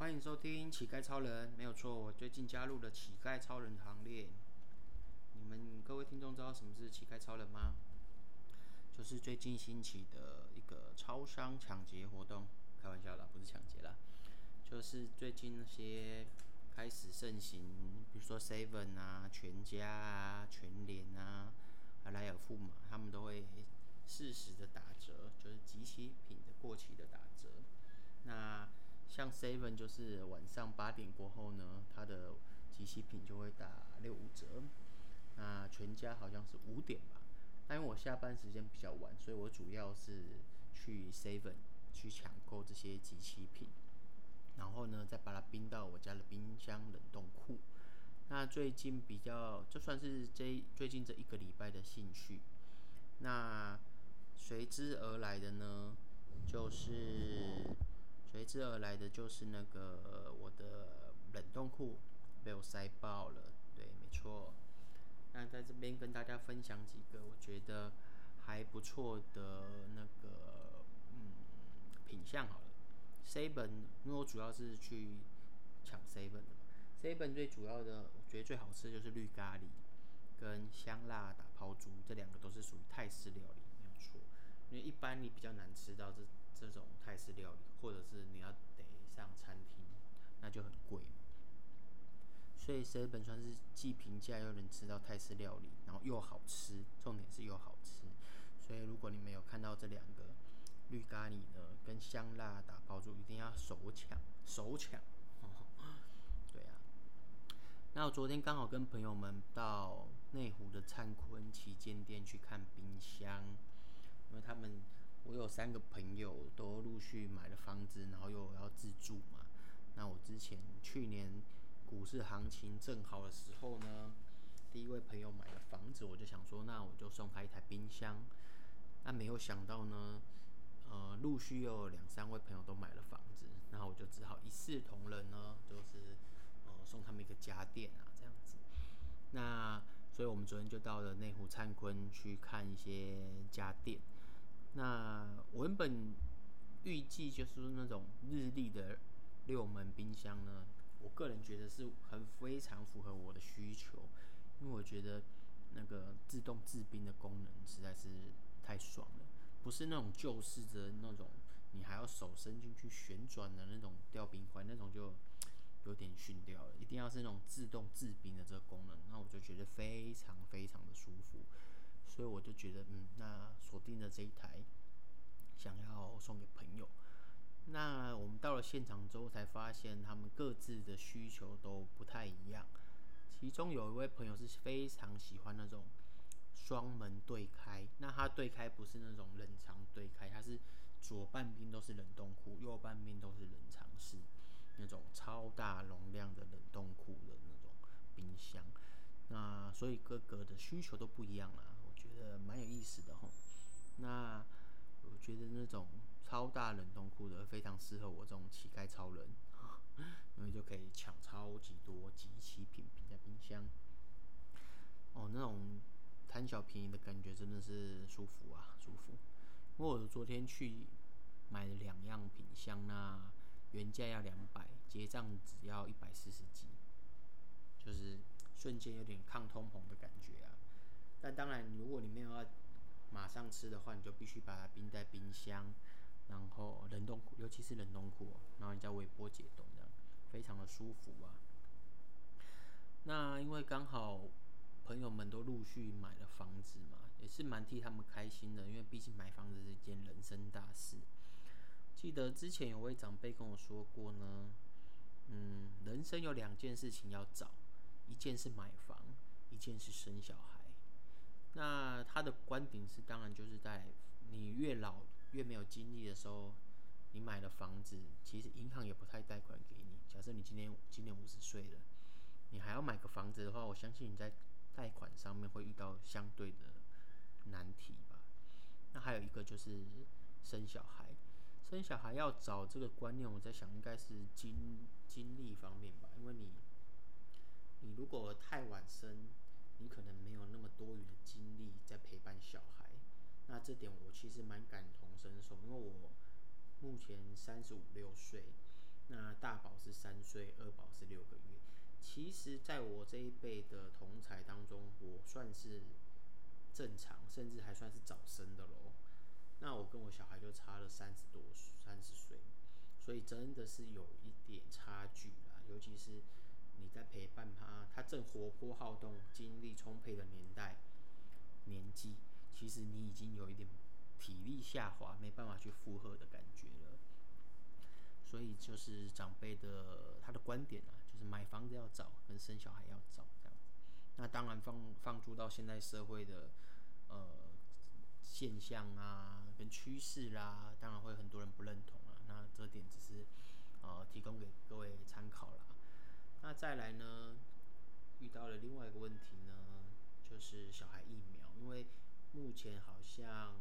欢迎收听乞丐超人，没有错，我最近加入了乞丐超人行列。你们各位听众知道什么是乞丐超人吗？就是最近兴起的一个超商抢劫活动，开玩笑啦，不是抢劫啦，就是最近那些开始盛行，比如说 Seven 啊、全家啊、全联啊、莱尔富嘛，他们都会适时的打折，就是即期品的过期的打折。那像 Seven 就是晚上八点过后呢，它的即期品就会打六五折。那全家好像是五点吧。那因为我下班时间比较晚，所以我主要是去 Seven 去抢购这些即期品，然后呢再把它冰到我家的冰箱冷冻库。那最近比较，就算是这最近这一个礼拜的兴趣。那随之而来的呢，就是。随之而来的就是那个我的冷冻库被我塞爆了，对，没错。那在这边跟大家分享几个我觉得还不错的那个嗯品相好了。Seven，因为我主要是去抢 Seven 的嘛。Seven 最主要的，我觉得最好吃的就是绿咖喱跟香辣打抛猪，这两个都是属于泰式料理，没有错。因为一般你比较难吃到这。这种泰式料理，或者是你要得上餐厅，那就很贵。所以石本川是既平价又能吃到泰式料理，然后又好吃，重点是又好吃。所以如果你没有看到这两个绿咖喱呢，跟香辣打包住，一定要手抢，手抢。对啊。那我昨天刚好跟朋友们到内湖的灿坤旗舰店去看冰箱，因为他们。我有三个朋友都陆续买了房子，然后又要自住嘛。那我之前去年股市行情正好的时候呢，第一位朋友买了房子，我就想说，那我就送他一台冰箱。那没有想到呢，呃，陆续又有两三位朋友都买了房子，然后我就只好一视同仁呢，就是呃送他们一个家电啊，这样子。那所以我们昨天就到了内湖灿坤去看一些家电。那我原本预计就是那种日立的六门冰箱呢，我个人觉得是很非常符合我的需求，因为我觉得那个自动制冰的功能实在是太爽了，不是那种旧式的那种，你还要手伸进去旋转的那种吊冰块，那种就有点逊掉了，一定要是那种自动制冰的这个功能，那我就觉得非常非常的舒服。所以我就觉得，嗯，那锁定了这一台，想要送给朋友。那我们到了现场之后，才发现他们各自的需求都不太一样。其中有一位朋友是非常喜欢那种双门对开，那他对开不是那种冷藏对开，它是左半边都是冷冻库，右半边都是冷藏室，那种超大容量的冷冻库的那种冰箱。那所以各个的需求都不一样啊。呃蛮有意思的吼，那我觉得那种超大冷冻库的非常适合我这种乞丐超人，因为就可以抢超级多即期品在冰箱。哦，那种贪小便宜的感觉真的是舒服啊，舒服。因为我昨天去买了两样品箱，那原价要两百，结账只要一百四十几，就是瞬间有点抗通膨的感觉啊。但当然，如果你没有要马上吃的话，你就必须把它冰在冰箱，然后冷冻库，尤其是冷冻库，然后你再微波解冻，这样非常的舒服啊。那因为刚好朋友们都陆续买了房子嘛，也是蛮替他们开心的，因为毕竟买房子是一件人生大事。记得之前有位长辈跟我说过呢，嗯，人生有两件事情要找，一件是买房，一件是生小孩。那他的观点是，当然就是在你越老越没有精力的时候，你买了房子，其实银行也不太贷款给你。假设你今年今年五十岁了，你还要买个房子的话，我相信你在贷款上面会遇到相对的难题吧。那还有一个就是生小孩，生小孩要找这个观念，我在想应该是精精力方面吧，因为你你如果太晚生。你可能没有那么多余的精力在陪伴小孩，那这点我其实蛮感同身受，因为我目前三十五六岁，那大宝是三岁，二宝是六个月。其实，在我这一辈的同才当中，我算是正常，甚至还算是早生的喽。那我跟我小孩就差了三十多三十岁，所以真的是有一点差距啦。尤其是你在陪伴他，他正活泼好动、精力充沛的年代年纪，其实你已经有一点体力下滑，没办法去负荷的感觉了。所以就是长辈的他的观点啊，就是买房子要早，跟生小孩要早这样。那当然放放逐到现在社会的呃现象啊。跟趋势啦，当然会很多人不认同啊。那这点只是，呃，提供给各位参考啦。那再来呢，遇到了另外一个问题呢，就是小孩疫苗，因为目前好像，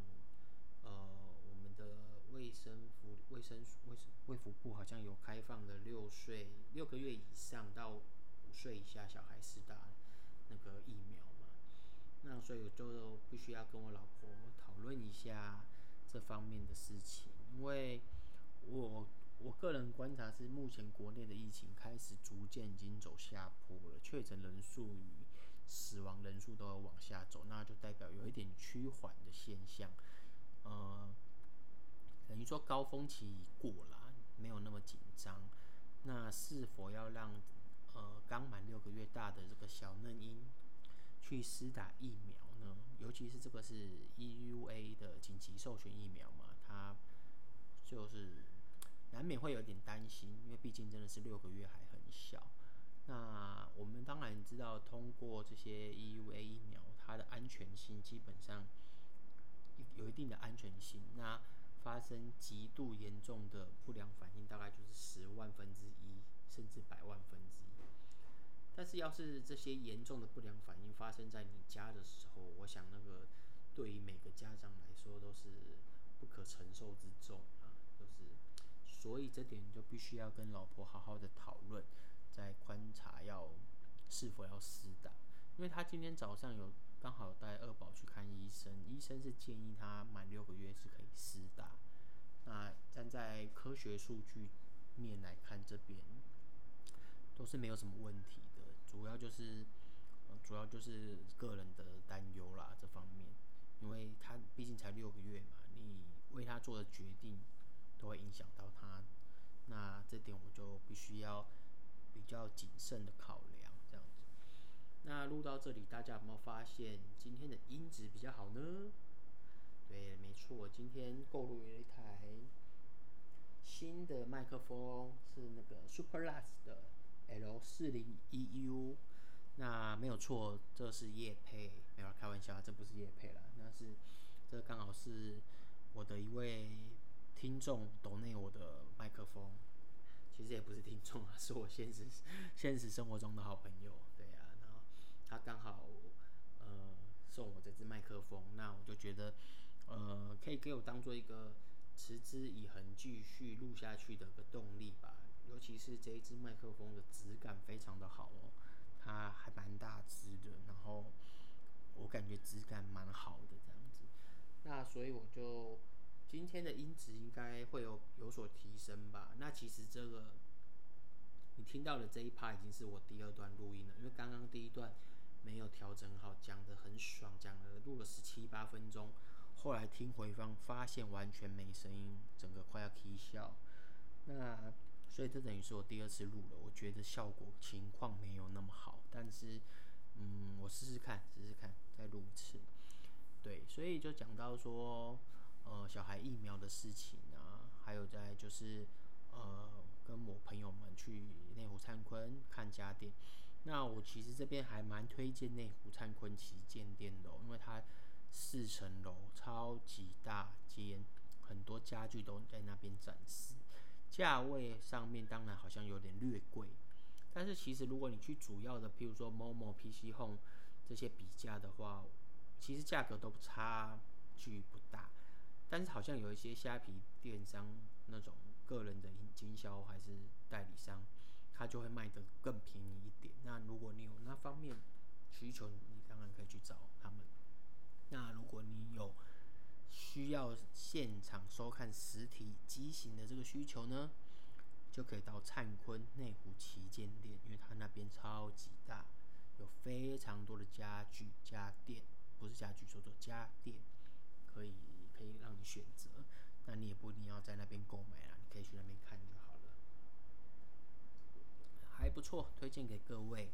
呃，我们的卫生服卫生卫生卫福部好像有开放了六岁六个月以上到五岁以下小孩施打那个疫苗嘛。那所以我就必须要跟我老婆讨论一下。这方面的事情，因为我我个人观察是，目前国内的疫情开始逐渐已经走下坡了，确诊人数与死亡人数都有往下走，那就代表有一点趋缓的现象。呃，等于说高峰期已过了，没有那么紧张。那是否要让呃刚满六个月大的这个小嫩婴去施打疫苗呢？尤其是这个是 EUA 的紧急授权疫苗嘛，它就是难免会有点担心，因为毕竟真的是六个月还很小。那我们当然知道，通过这些 EUA 疫苗，它的安全性基本上有一定的安全性。那发生极度严重的不良反应，大概就是十万分之一，甚至百万分之一。但是，要是这些严重的不良反应发生在你家的时候，我想那个对于每个家长来说都是不可承受之重，所以这点就必须要跟老婆好好的讨论，再观察要是否要施打。因为他今天早上有刚好带二宝去看医生，医生是建议他满六个月是可以施打。那站在科学数据面来看，这边都是没有什么问题的。主要就是，主要就是个人的担忧啦，这方面，因为他毕竟才六个月嘛，你为他做的决定都会影响到他，那这点我就必须要比较谨慎的考量，这样子。那录到这里，大家有没有发现今天的音质比较好呢？对，没错，今天购入了一台新的麦克风，是那个 Superlux 的。L 四零 EU 那没有错，这是叶配，没有开玩笑，这不是叶配了，那是这刚好是我的一位听众抖内我的麦克风，其实也不是听众啊，是我现实现实生活中的好朋友，对啊，然后他刚好呃送我这支麦克风，那我就觉得呃可以给我当做一个持之以恒继续录下去的一个动力吧。尤其是这一支麦克风的质感非常的好哦，它还蛮大支的，然后我感觉质感蛮好的这样子。那所以我就今天的音质应该会有有所提升吧。那其实这个你听到的这一趴已经是我第二段录音了，因为刚刚第一段没有调整好，讲得很爽，讲了录了十七八分钟，后来听回放发现完全没声音，整个快要啼笑。那所以这等于是我第二次录了，我觉得效果情况没有那么好，但是，嗯，我试试看，试试看，再录一次。对，所以就讲到说，呃，小孩疫苗的事情啊，还有在就是，呃，跟我朋友们去内湖灿坤看家电。那我其实这边还蛮推荐内湖灿坤旗舰店的，因为它四层楼超级大间，很多家具都在那边展示。价位上面当然好像有点略贵，但是其实如果你去主要的，譬如说 Momo、PC Home 这些比价的话，其实价格都差距不大。但是好像有一些虾皮电商那种个人的经销还是代理商，他就会卖得更便宜一点。那如果你有那方面需求，你当然可以去找他们。那如果你有需要现场收看实体机型的这个需求呢，就可以到灿坤内湖旗舰店，因为它那边超级大，有非常多的家具家电，不是家具，说做家电，可以。不一定要在那边购买啦，你可以去那边看就好了，还不错，推荐给各位。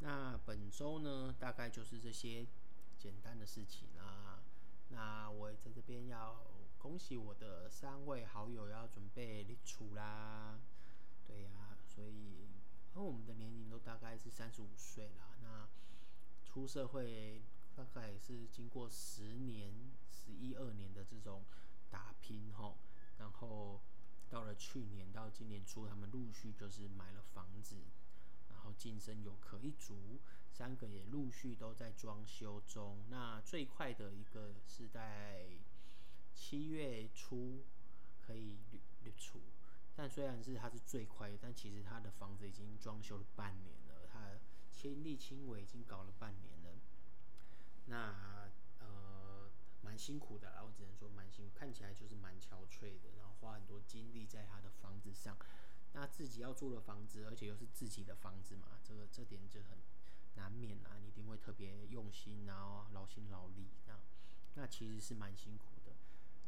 那本周呢，大概就是这些简单的事情啦。那我也在这边要恭喜我的三位好友要准备立储啦。对呀、所以因为我们的年龄都大概是三十五岁啦。那出社会大概也是经过十年、十一二年的这种打拼吼，然后到了去年到今年初，他们陆续就是买了房子。然后晋升有可一族，三个也陆续都在装修中。那最快的一个是在七月初可以立立储，但虽然是他是最快的，但其实他的房子已经装修了半年了，他亲力亲为已经搞了半年了。那蛮辛苦的，然后只能说蛮辛苦，看起来就是蛮憔悴的，然后花很多精力在他的房子上。那自己要住的房子，而且又是自己的房子嘛，这个这点就很难免啊，你一定会特别用心，然后劳心劳力那。那其实是蛮辛苦的。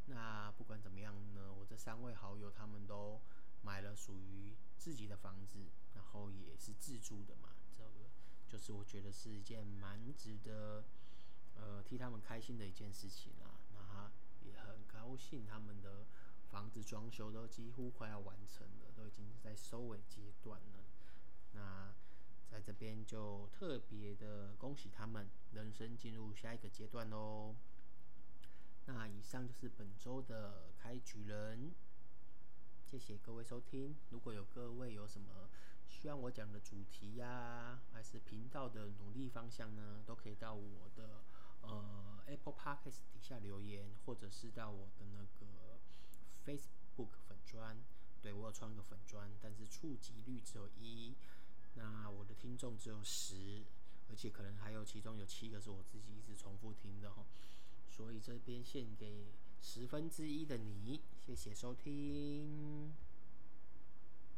那不管怎么样呢，我这三位好友他们都买了属于自己的房子，然后也是自住的嘛，这个就是我觉得是一件蛮值得呃替他们开心的一件事情啊。那也很高兴他们的。房子装修都几乎快要完成了，都已经在收尾阶段了。那在这边就特别的恭喜他们，人生进入下一个阶段喽。那以上就是本周的开局人，谢谢各位收听。如果有各位有什么需要我讲的主题呀、还是频道的努力方向呢，都可以到我的 Apple Podcast 底下留言，或者是到我的那个。Facebook 粉专，对，我有创个粉专，但是触及率只有一，那我的听众只有十，而且可能还有其中有七个是我自己一直重复听的吼，所以这边献给十分之一的你，谢谢收听。